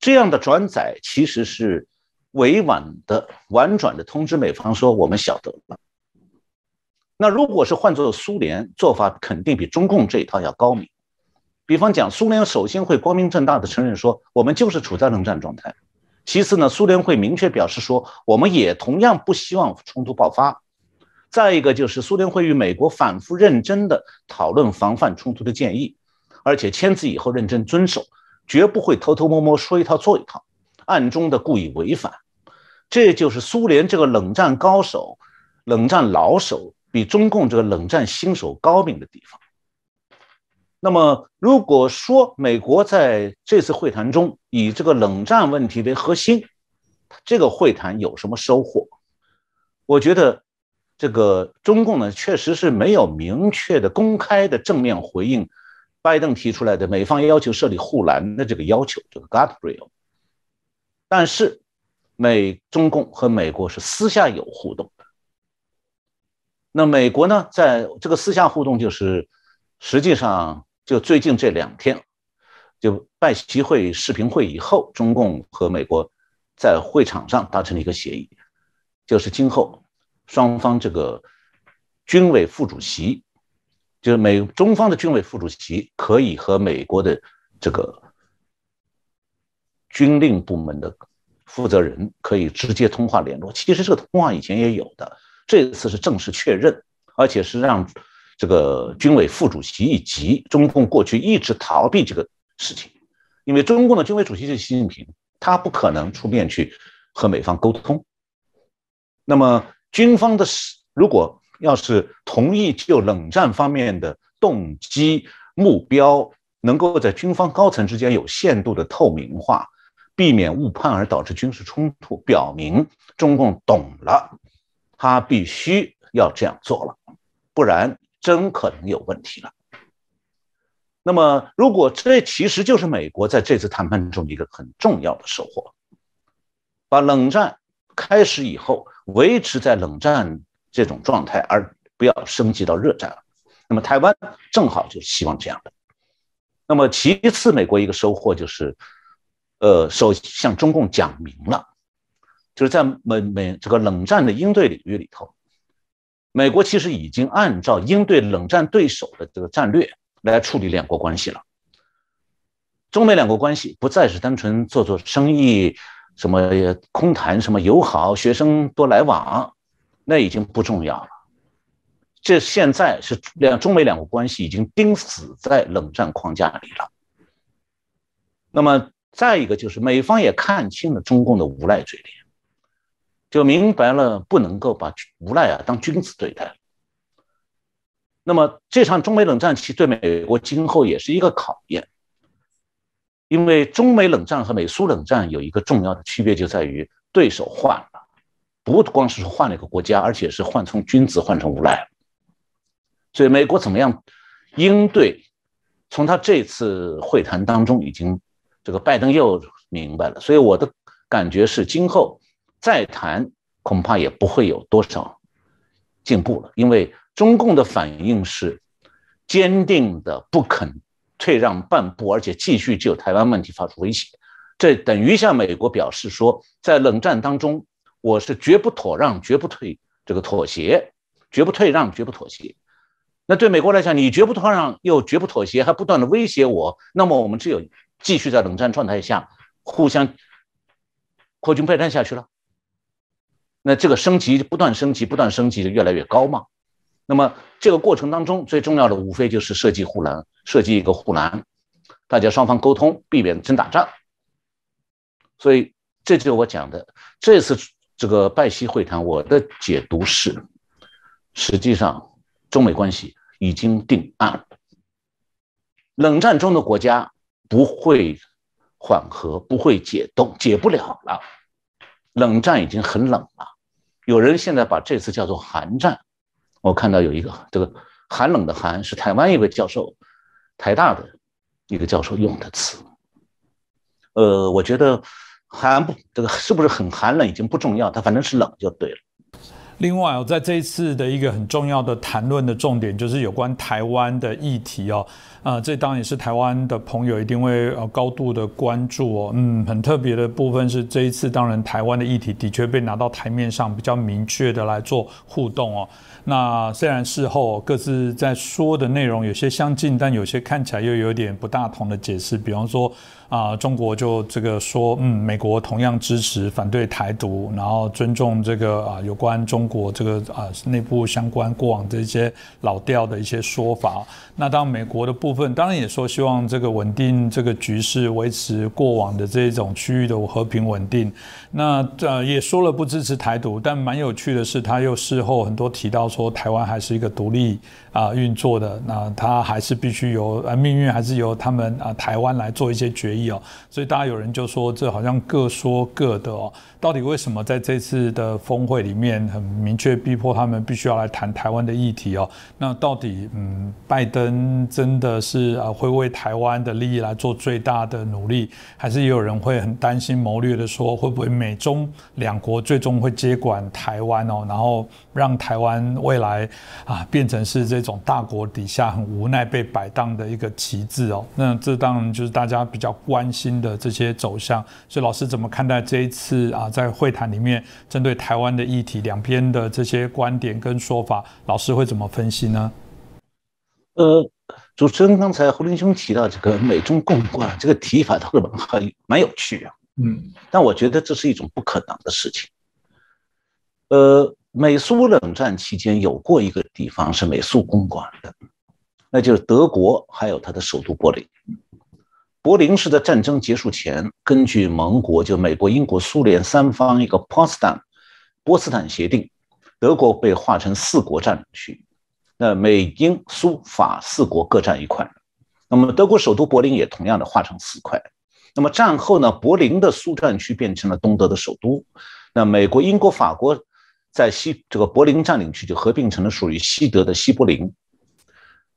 这样的转载其实是委婉的、婉转的通知美方说，我们晓得了。那如果是换做苏联，做法肯定比中共这一套要高明。比方讲，苏联首先会光明正大的承认说，我们就是处在冷战状态。其次呢，苏联会明确表示说，我们也同样不希望冲突爆发。再一个就是，苏联会与美国反复认真的讨论防范冲突的建议，而且签字以后认真遵守，绝不会偷偷摸摸说一套做一套，暗中的故意违反。这就是苏联这个冷战高手、冷战老手。比中共这个冷战新手高明的地方，那么，如果说美国在这次会谈中以这个冷战问题为核心，这个会谈有什么收获？我觉得，这个中共呢，确实是没有明确的、公开的正面回应拜登提出来的美方要求设立护栏的这个要求，这个 guardrail。但是，美中共和美国是私下有互动的。那美国呢，在这个私下互动，就是实际上。就最近这两天，就拜习会视频会以后，中共和美国在会场上达成了一个协议，就是今后双方这个军委副主席，就是美中方的军委副主席可以和美国的这个军令部门的负责人可以直接通话联络。其实这个通话以前也有的，这次是正式确认，而且是让。这个军委副主席以及，中共过去一直逃避这个事情，因为中共的军委主席是习近平，他不可能出面去和美方沟通。那么军方的是如果要是同意就冷战方面的动机目标，能够在军方高层之间有限度的透明化，避免误判而导致军事冲突，表明中共懂了，他必须要这样做了，不然。真可能有问题了。那么，如果这其实就是美国在这次谈判中一个很重要的收获，把冷战开始以后维持在冷战这种状态，而不要升级到热战了。那么，台湾正好就希望这样的。那么，其次，美国一个收获就是，呃，首向中共讲明了，就是在美美这个冷战的应对领域里头。美国其实已经按照应对冷战对手的这个战略来处理两国关系了。中美两国关系不再是单纯做做生意，什么空谈什么友好，学生多来往，那已经不重要了。这现在是两中美两国关系已经钉死在冷战框架里了。那么再一个就是美方也看清了中共的无赖嘴脸。就明白了，不能够把无赖啊当君子对待。那么这场中美冷战其实对美国今后也是一个考验，因为中美冷战和美苏冷战有一个重要的区别，就在于对手换了，不光是换了一个国家，而且是换从君子换成无赖。所以美国怎么样应对？从他这次会谈当中，已经这个拜登又明白了。所以我的感觉是，今后。再谈恐怕也不会有多少进步了，因为中共的反应是坚定的，不肯退让半步，而且继续就台湾问题发出威胁。这等于向美国表示说，在冷战当中，我是绝不妥让、绝不退这个妥协、绝不退让、绝不妥协。那对美国来讲，你绝不退让又绝不妥协，还不断的威胁我，那么我们只有继续在冷战状态下互相扩军备战下去了。那这个升级不断升级，不断升级就越来越高嘛。那么这个过程当中，最重要的无非就是设计护栏，设计一个护栏，大家双方沟通，避免真打仗。所以这就是我讲的，这次这个拜习会谈，我的解读是，实际上中美关系已经定案。冷战中的国家不会缓和，不会解冻，解不了了。冷战已经很冷了，有人现在把这次叫做寒战。我看到有一个这个寒冷的寒是台湾一位教授，台大的一个教授用的词。呃，我觉得寒不这个是不是很寒冷已经不重要，它反正是冷就对了。另外哦，在这一次的一个很重要的谈论的重点，就是有关台湾的议题哦。啊，这当然也是台湾的朋友一定会呃高度的关注哦。嗯，很特别的部分是这一次，当然台湾的议题的确被拿到台面上，比较明确的来做互动哦。那虽然事后各自在说的内容有些相近，但有些看起来又有点不大同的解释。比方说，啊，中国就这个说，嗯，美国同样支持反对台独，然后尊重这个啊有关中国这个啊内部相关过往的一些老调的一些说法。那当美国的部分当然也说希望这个稳定这个局势，维持过往的这种区域的和平稳定。那呃也说了不支持台独，但蛮有趣的是，他又事后很多提到说台湾还是一个独立。啊，运作的那他还是必须由呃命运还是由他们啊台湾来做一些决议哦，所以大家有人就说这好像各说各的哦，到底为什么在这次的峰会里面很明确逼迫他们必须要来谈台湾的议题哦？那到底嗯拜登真的是啊会为台湾的利益来做最大的努力，还是也有人会很担心谋略的说会不会美中两国最终会接管台湾哦，然后让台湾未来啊变成是这。这种大国底下很无奈被摆荡的一个旗帜哦，那这当然就是大家比较关心的这些走向。所以老师怎么看待这一次啊，在会谈里面针对台湾的议题，两边的这些观点跟说法，老师会怎么分析呢？呃，主持人刚才胡林兄提到这个美中共管这个提法，特别很蛮有趣啊。嗯，但我觉得这是一种不可能的事情。呃。美苏冷战期间有过一个地方是美苏公管的，那就是德国，还有它的首都柏林。柏林是在战争结束前，根据盟国就美国、英国、苏联三方一个波斯坦波茨坦协定，德国被划成四国占领区，那美英苏法四国各占一块。那么德国首都柏林也同样的划成四块。那么战后呢，柏林的苏战区变成了东德的首都，那美国、英国、法国。在西这个柏林占领区就合并成了属于西德的西柏林。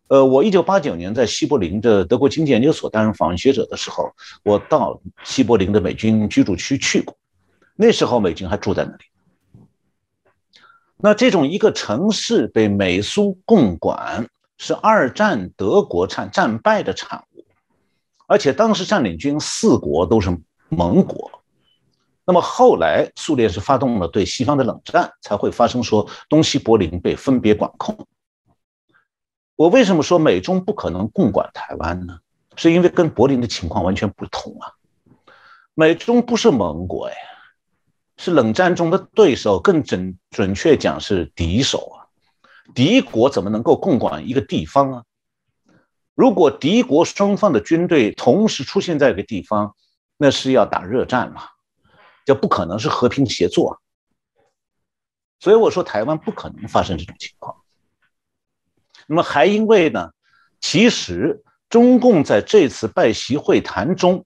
呃，我一九八九年在西柏林的德国经济研究所担任访问学者的时候，我到西柏林的美军居住区去过，那时候美军还住在那里。那这种一个城市被美苏共管，是二战德国战战败的产物，而且当时占领军四国都是盟国。那么后来，苏联是发动了对西方的冷战，才会发生说东西柏林被分别管控。我为什么说美中不可能共管台湾呢？是因为跟柏林的情况完全不同啊。美中不是盟国呀，是冷战中的对手，更准准确讲是敌手啊。敌国怎么能够共管一个地方啊？如果敌国双方的军队同时出现在一个地方，那是要打热战嘛？就不可能是和平协作，所以我说台湾不可能发生这种情况。那么还因为呢，其实中共在这次拜习会谈中，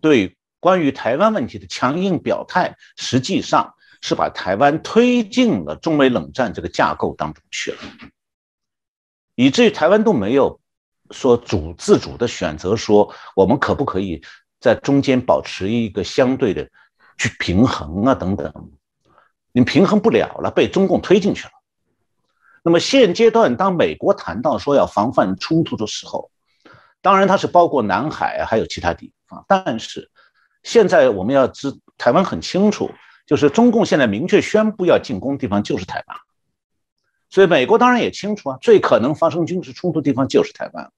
对关于台湾问题的强硬表态，实际上是把台湾推进了中美冷战这个架构当中去了，以至于台湾都没有说主自主的选择，说我们可不可以在中间保持一个相对的。去平衡啊，等等，你平衡不了了，被中共推进去了。那么现阶段，当美国谈到说要防范冲突的时候，当然它是包括南海还有其他地方。但是现在我们要知，台湾很清楚，就是中共现在明确宣布要进攻的地方就是台湾，所以美国当然也清楚啊，最可能发生军事冲突的地方就是台湾，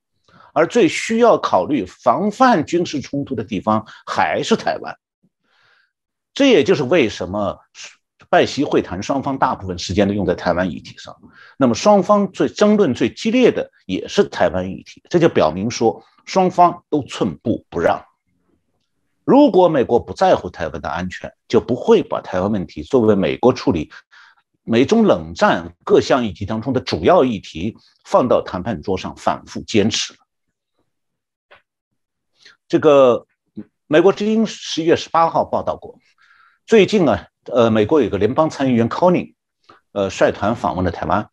而最需要考虑防范军事冲突的地方还是台湾。这也就是为什么拜习会谈双方大部分时间都用在台湾议题上，那么双方最争论最激烈的也是台湾议题，这就表明说双方都寸步不让。如果美国不在乎台湾的安全，就不会把台湾问题作为美国处理美中冷战各项议题当中的主要议题放到谈判桌上反复坚持了。这个美国之音十一月十八号报道过。最近啊，呃，美国有个联邦参议员 c o n n 呃，率团访问了台湾。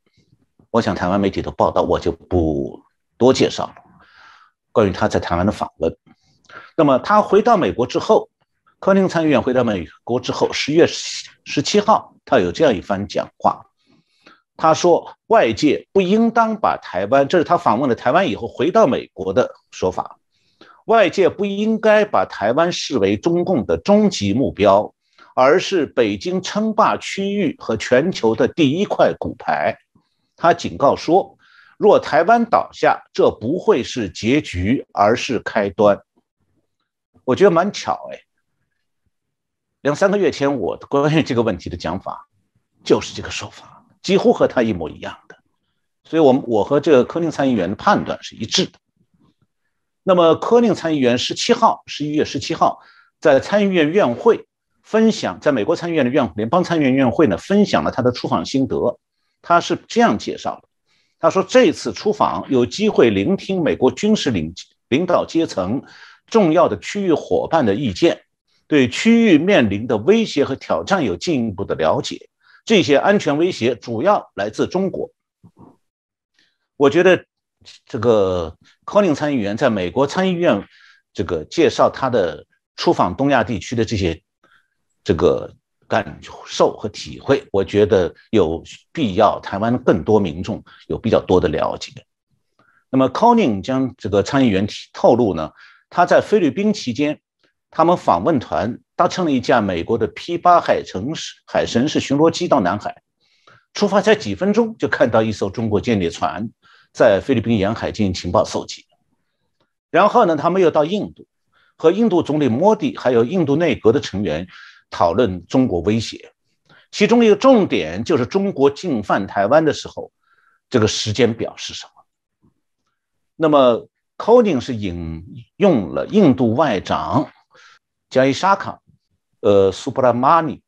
我想台湾媒体都报道，我就不多介绍了。关于他在台湾的访问，那么他回到美国之后，Conning 参议员回到美国之后，十月十七号，他有这样一番讲话。他说：“外界不应当把台湾，这是他访问了台湾以后回到美国的说法。外界不应该把台湾视为中共的终极目标。”而是北京称霸区域和全球的第一块骨牌。他警告说，若台湾倒下，这不会是结局，而是开端。我觉得蛮巧哎。两三个月前，我关于这个问题的讲法就是这个说法，几乎和他一模一样的。所以，我们我和这个柯宁参议员的判断是一致的。那么，柯宁参议员十七号，十一月十七号，在参议院院会分享，在美国参议院的院联邦参议院院会呢，分享了他的出访心得。他是这样介绍的：他说，这次出访有机会聆听美国军事领领导阶层、重要的区域伙伴的意见，对区域面临的威胁和挑战有进一步的了解。这些安全威胁主要来自中国。我觉得，这个柯林参议员在美国参议院这个介绍他的出访东亚地区的这些这个感受和体会，我觉得有必要台湾更多民众有比较多的了解。那么，柯宁将这个参议员透露呢，他在菲律宾期间，他们访问团搭乘了一架美国的 P 八海城市海神式巡逻机到南海，出发才几分钟就看到一艘中国间谍船。在菲律宾沿海进行情报搜集，然后呢，他们又到印度，和印度总理莫迪还有印度内阁的成员讨论中国威胁，其中一个重点就是中国进犯台湾的时候，这个时间表是什么？那么 c o d i n g 是引用了印度外长加伊沙卡，呃，，Supramani，，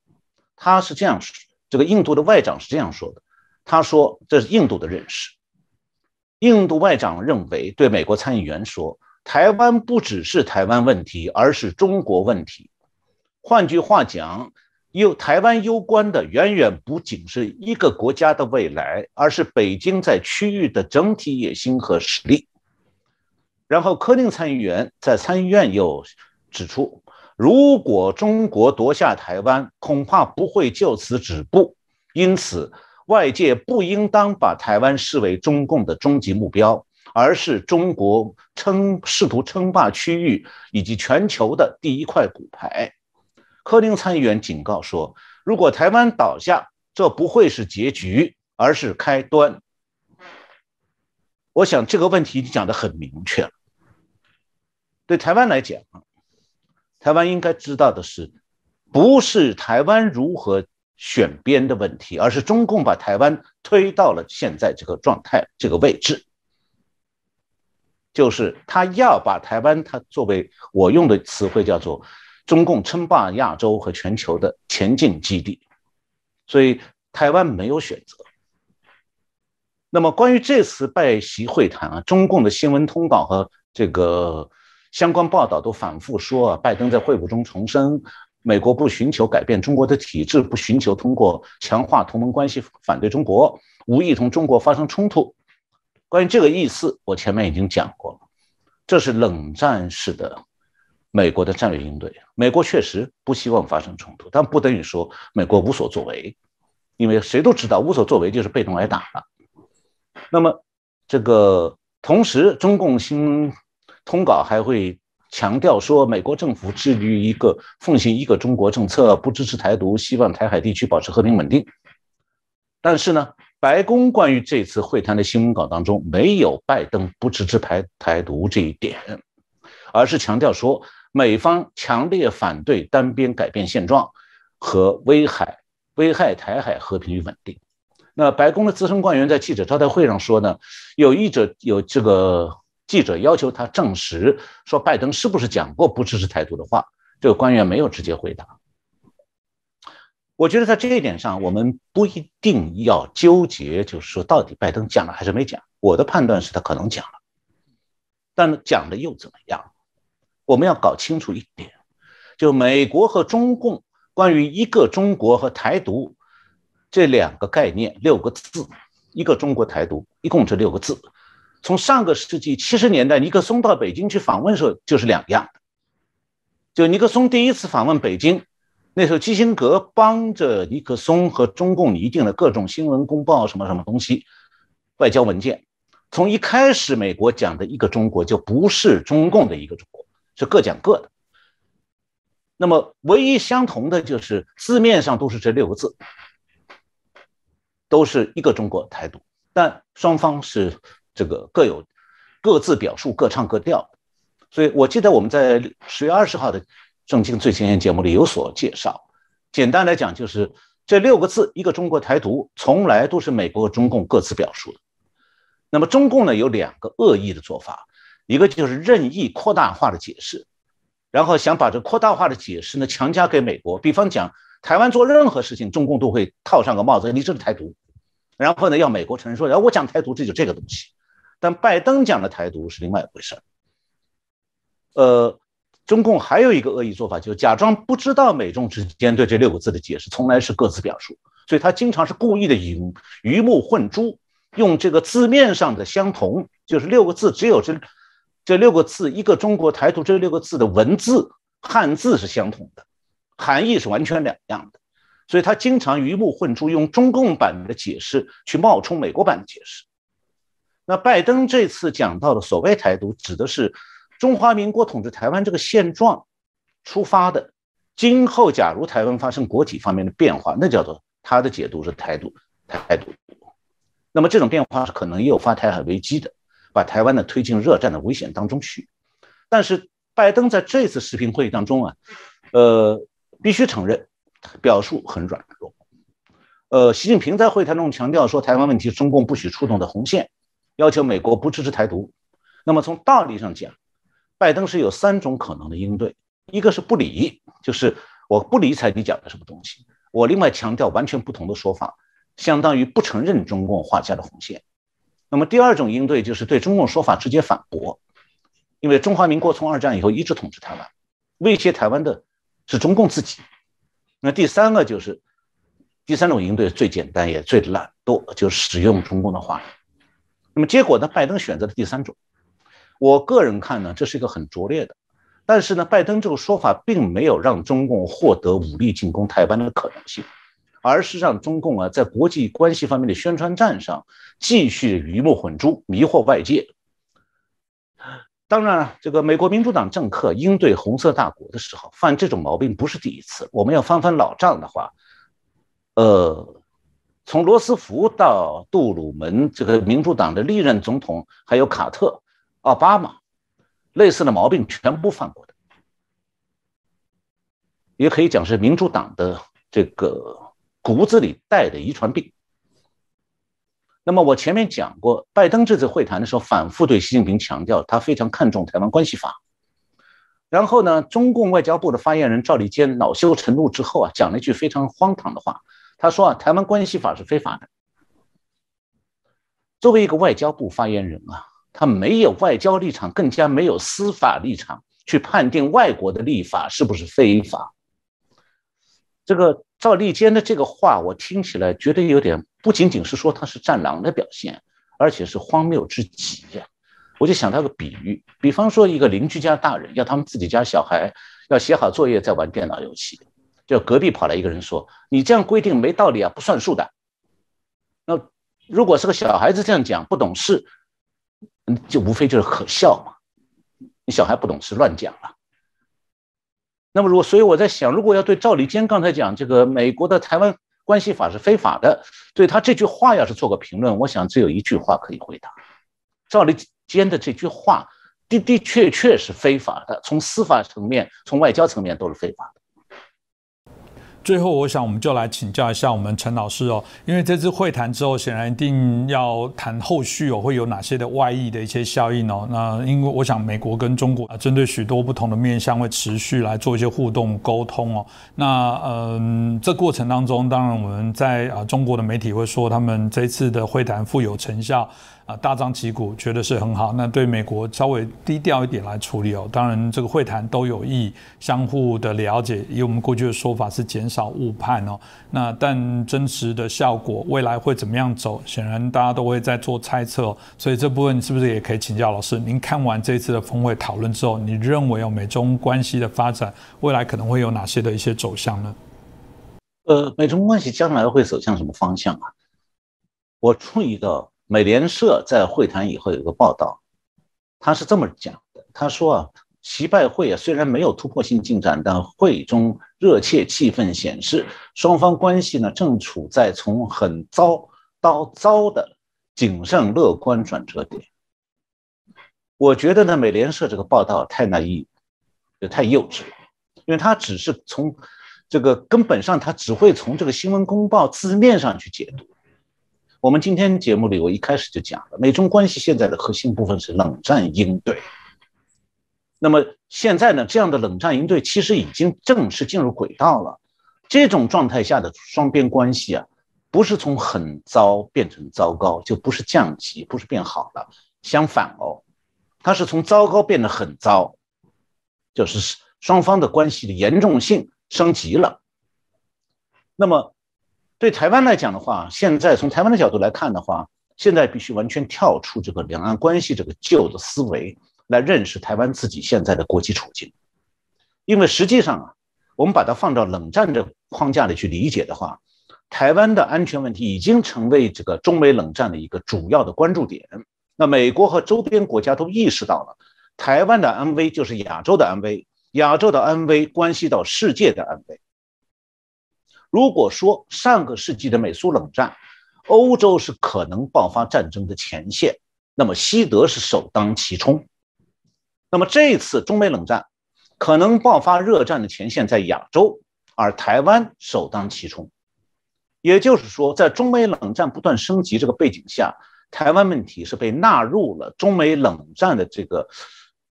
他是这样说，这个印度的外长是这样说的，他说这是印度的认识。印度外长认为，对美国参议员说：“台湾不只是台湾问题，而是中国问题。换句话讲，有台湾攸关的远远不仅是一个国家的未来，而是北京在区域的整体野心和实力。”然后，柯林参议员在参议院又指出：“如果中国夺下台湾，恐怕不会就此止步。因此。”外界不应当把台湾视为中共的终极目标，而是中国称试图称霸区域以及全球的第一块骨牌。柯林参议员警告说，如果台湾倒下，这不会是结局，而是开端。我想这个问题已经讲得很明确了。对台湾来讲，台湾应该知道的是，不是台湾如何。选边的问题，而是中共把台湾推到了现在这个状态、这个位置，就是他要把台湾，他作为我用的词汇叫做中共称霸亚洲和全球的前进基地，所以台湾没有选择。那么关于这次拜习会谈啊，中共的新闻通稿和这个相关报道都反复说啊，拜登在会晤中重申。美国不寻求改变中国的体制，不寻求通过强化同盟关系反对中国，无意同中国发生冲突。关于这个意思，我前面已经讲过了。这是冷战式的美国的战略应对。美国确实不希望发生冲突，但不等于说美国无所作为，因为谁都知道无所作为就是被动挨打了。那么，这个同时，中共新通稿还会。强调说，美国政府致力于一个奉行一个中国政策，不支持台独，希望台海地区保持和平稳定。但是呢，白宫关于这次会谈的新闻稿当中没有拜登不支持台台独这一点，而是强调说，美方强烈反对单边改变现状和危害危害台海和平与稳定。那白宫的资深官员在记者招待会上说呢，有译者有这个。记者要求他证实说拜登是不是讲过不支持台独的话，这个官员没有直接回答。我觉得在这一点上，我们不一定要纠结，就是说到底拜登讲了还是没讲。我的判断是他可能讲了，但讲了又怎么样？我们要搞清楚一点，就美国和中共关于一个中国和台独这两个概念六个字，一个中国台独，一共这六个字。从上个世纪七十年代尼克松到北京去访问的时候，就是两样的。就尼克松第一次访问北京，那时候基辛格帮着尼克松和中共拟定了各种新闻公报什么什么东西，外交文件。从一开始，美国讲的一个中国就不是中共的一个中国，是各讲各的。那么唯一相同的就是字面上都是这六个字，都是一个中国台独，但双方是。这个各有各自表述，各唱各调。所以我记得我们在十月二十号的正经最前线节目里有所介绍。简单来讲，就是这六个字“一个中国台独”从来都是美国和中共各自表述的。那么中共呢有两个恶意的做法，一个就是任意扩大化的解释，然后想把这扩大化的解释呢强加给美国。比方讲，台湾做任何事情，中共都会套上个帽子，你这是台独。然后呢，要美国承认说，然后我讲台独，这就这个东西。但拜登讲的台独是另外一回事儿。呃，中共还有一个恶意做法，就是假装不知道美中之间对这六个字的解释从来是各自表述，所以他经常是故意的引鱼目混珠。用这个字面上的相同，就是六个字，只有这这六个字，一个中国台独这六个字的文字汉字是相同的，含义是完全两样的，所以他经常鱼目混珠，用中共版的解释去冒充美国版的解释。那拜登这次讲到的所谓台独，指的是中华民国统治台湾这个现状出发的，今后假如台湾发生国体方面的变化，那叫做他的解读是台独，台独。那么这种变化是可能诱发台海危机的，把台湾呢推进热战的危险当中去。但是拜登在这次视频会议当中啊，呃，必须承认表述很软弱。呃，习近平在会谈中强调说，台湾问题中共不许触动的红线，要求美国不支持台独。那么从道理上讲，拜登是有三种可能的应对：一个是不理，就是我不理睬你讲的什么东西，我另外强调完全不同的说法。相当于不承认中共画下的红线。那么第二种应对就是对中共说法直接反驳，因为中华民国从二战以后一直统治台湾，威胁台湾的是中共自己。那第三个就是第三种应对最简单也最懒惰，就是使用中共的话。那么结果呢？拜登选择了第三种。我个人看呢，这是一个很拙劣的。但是呢，拜登这个说法并没有让中共获得武力进攻台湾的可能性。而是让中共啊在国际关系方面的宣传战上继续鱼目混珠，迷惑外界。当然了，这个美国民主党政客应对红色大国的时候犯这种毛病不是第一次。我们要翻翻老账的话，呃，从罗斯福到杜鲁门，这个民主党的历任总统，还有卡特、奥巴马，类似的毛病全部犯过的，也可以讲是民主党的这个。骨子里带的遗传病。那么我前面讲过，拜登这次会谈的时候，反复对习近平强调，他非常看重台湾关系法。然后呢，中共外交部的发言人赵立坚恼羞成怒之后啊，讲了一句非常荒唐的话，他说啊，台湾关系法是非法的。作为一个外交部发言人啊，他没有外交立场，更加没有司法立场去判定外国的立法是不是非法。这个。赵立坚的这个话，我听起来觉得有点不仅仅是说他是战狼的表现，而且是荒谬之极呀！我就想到个比喻，比方说一个邻居家大人要他们自己家小孩要写好作业再玩电脑游戏，就隔壁跑来一个人说：“你这样规定没道理啊，不算数的。”那如果是个小孩子这样讲，不懂事，就无非就是可笑嘛。你小孩不懂事，乱讲了。那么，如果所以我在想，如果要对赵立坚刚才讲这个美国的台湾关系法是非法的，对他这句话要是做个评论，我想只有一句话可以回答：赵立坚的这句话的的确确是非法的，从司法层面、从外交层面都是非法的。最后，我想我们就来请教一下我们陈老师哦，因为这次会谈之后，显然一定要谈后续哦，会有哪些的外溢的一些效应哦。那因为我想，美国跟中国啊，针对许多不同的面向，会持续来做一些互动沟通哦。那嗯，这过程当中，当然我们在啊中国的媒体会说，他们这次的会谈富有成效。啊，大张旗鼓，觉得是很好。那对美国稍微低调一点来处理哦。当然，这个会谈都有意相互的了解。以我们过去的说法是减少误判哦。那但真实的效果，未来会怎么样走？显然大家都会在做猜测。所以这部分是不是也可以请教老师？您看完这次的峰会讨论之后，你认为有美中关系的发展未来可能会有哪些的一些走向呢？呃，美中关系将来会走向什么方向啊？我注意到。美联社在会谈以后有个报道，他是这么讲的：他说啊，习拜会啊虽然没有突破性进展，但会中热切气氛显示，双方关系呢正处在从很糟到糟的谨慎乐观转折点。我觉得呢，美联社这个报道太难以，太幼稚了，因为他只是从这个根本上，他只会从这个新闻公报字面上去解读。我们今天节目里，我一开始就讲了，美中关系现在的核心部分是冷战应对。那么现在呢，这样的冷战应对其实已经正式进入轨道了。这种状态下的双边关系啊，不是从很糟变成糟糕，就不是降级，不是变好了。相反哦，它是从糟糕变得很糟，就是双方的关系的严重性升级了。那么对台湾来讲的话，现在从台湾的角度来看的话，现在必须完全跳出这个两岸关系这个旧的思维。来认识台湾自己现在的国际处境，因为实际上啊，我们把它放到冷战的框架里去理解的话，台湾的安全问题已经成为这个中美冷战的一个主要的关注点。那美国和周边国家都意识到了，台湾的安危就是亚洲的安危，亚洲的安危关系到世界的安危。如果说上个世纪的美苏冷战，欧洲是可能爆发战争的前线，那么西德是首当其冲。那么这一次中美冷战可能爆发热战的前线在亚洲，而台湾首当其冲。也就是说，在中美冷战不断升级这个背景下，台湾问题是被纳入了中美冷战的这个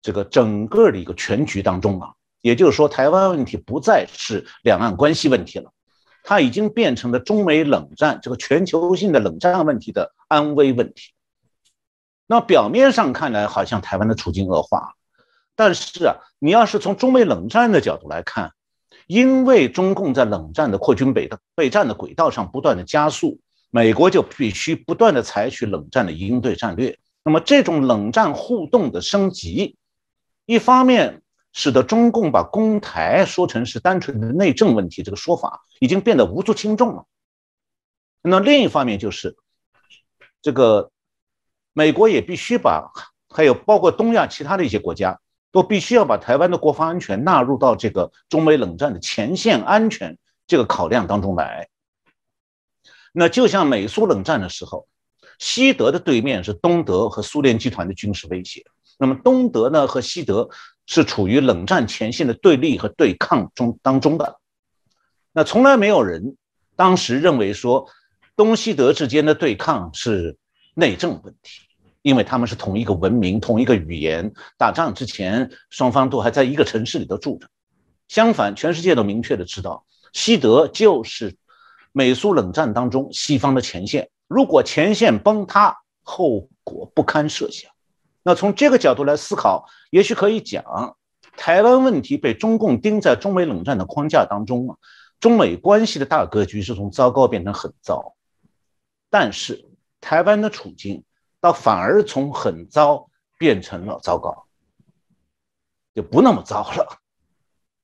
这个整个的一个全局当中啊。也就是说，台湾问题不再是两岸关系问题了，它已经变成了中美冷战这个全球性的冷战问题的安危问题。那表面上看来，好像台湾的处境恶化。但是啊，你要是从中美冷战的角度来看，因为中共在冷战的扩军北的备战的轨道上不断的加速，美国就必须不断的采取冷战的应对战略。那么这种冷战互动的升级，一方面使得中共把攻台说成是单纯的内政问题，这个说法已经变得无足轻重了。那另一方面就是这个美国也必须把还有包括东亚其他的一些国家。都必须要把台湾的国防安全纳入到这个中美冷战的前线安全这个考量当中来。那就像美苏冷战的时候，西德的对面是东德和苏联集团的军事威胁。那么东德呢和西德是处于冷战前线的对立和对抗中当中的。那从来没有人当时认为说东西德之间的对抗是内政问题。因为他们是同一个文明、同一个语言，打仗之前双方都还在一个城市里头住着。相反，全世界都明确的知道，西德就是美苏冷战当中西方的前线。如果前线崩塌，后果不堪设想。那从这个角度来思考，也许可以讲，台湾问题被中共钉在中美冷战的框架当中啊，中美关系的大格局是从糟糕变成很糟。但是台湾的处境。倒反而从很糟变成了糟糕，就不那么糟了。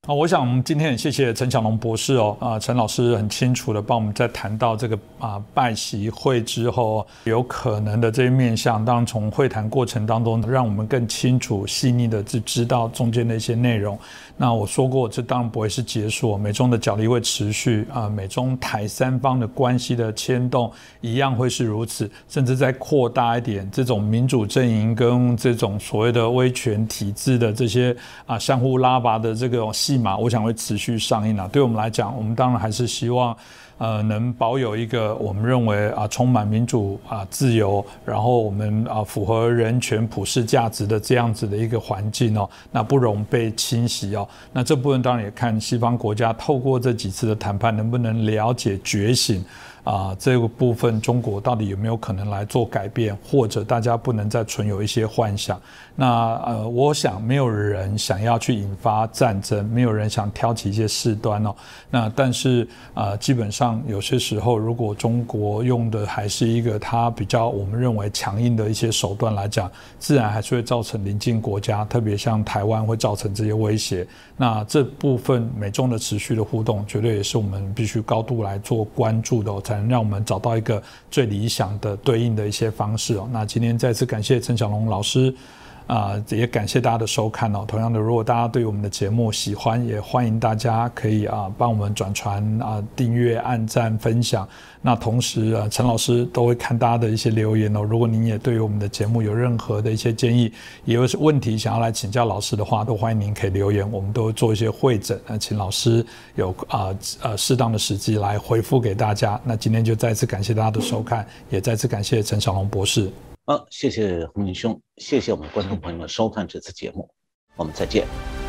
啊，我想我们今天很谢谢陈小龙博士哦，啊，陈老师很清楚的帮我们在谈到这个啊拜席会之后有可能的这些面向，当然从会谈过程当中，让我们更清楚、细腻的去知道中间的一些内容。那我说过，这当然不会是结束，美中的角力会持续啊，美中台三方的关系的牵动一样会是如此，甚至再扩大一点，这种民主阵营跟这种所谓的威权体制的这些啊相互拉拔的这个戏。码我想会持续上映啊。对我们来讲，我们当然还是希望，呃，能保有一个我们认为啊充满民主啊自由，然后我们啊符合人权普世价值的这样子的一个环境哦，那不容被侵袭哦。那这部分当然也看西方国家透过这几次的谈判，能不能了解觉醒。啊，这个部分中国到底有没有可能来做改变，或者大家不能再存有一些幻想？那呃，我想没有人想要去引发战争，没有人想挑起一些事端哦。那但是啊，基本上有些时候，如果中国用的还是一个它比较我们认为强硬的一些手段来讲，自然还是会造成邻近国家，特别像台湾会造成这些威胁。那这部分美中的持续的互动，绝对也是我们必须高度来做关注的。能让我们找到一个最理想的对应的一些方式哦。那今天再次感谢陈小龙老师，啊，也感谢大家的收看哦。同样的，如果大家对我们的节目喜欢，也欢迎大家可以啊帮我们转传啊、订阅、按赞、分享。那同时啊，陈老师都会看大家的一些留言哦。如果您也对于我们的节目有任何的一些建议，也有问题想要来请教老师的话，都欢迎您可以留言，我们都会做一些会诊，那请老师有啊呃适当的时机来回复给大家。那今天就再次感谢大家的收看，也再次感谢陈小龙博士。好，谢谢洪明兄，谢谢我们观众朋友们收看这次节目，我们再见。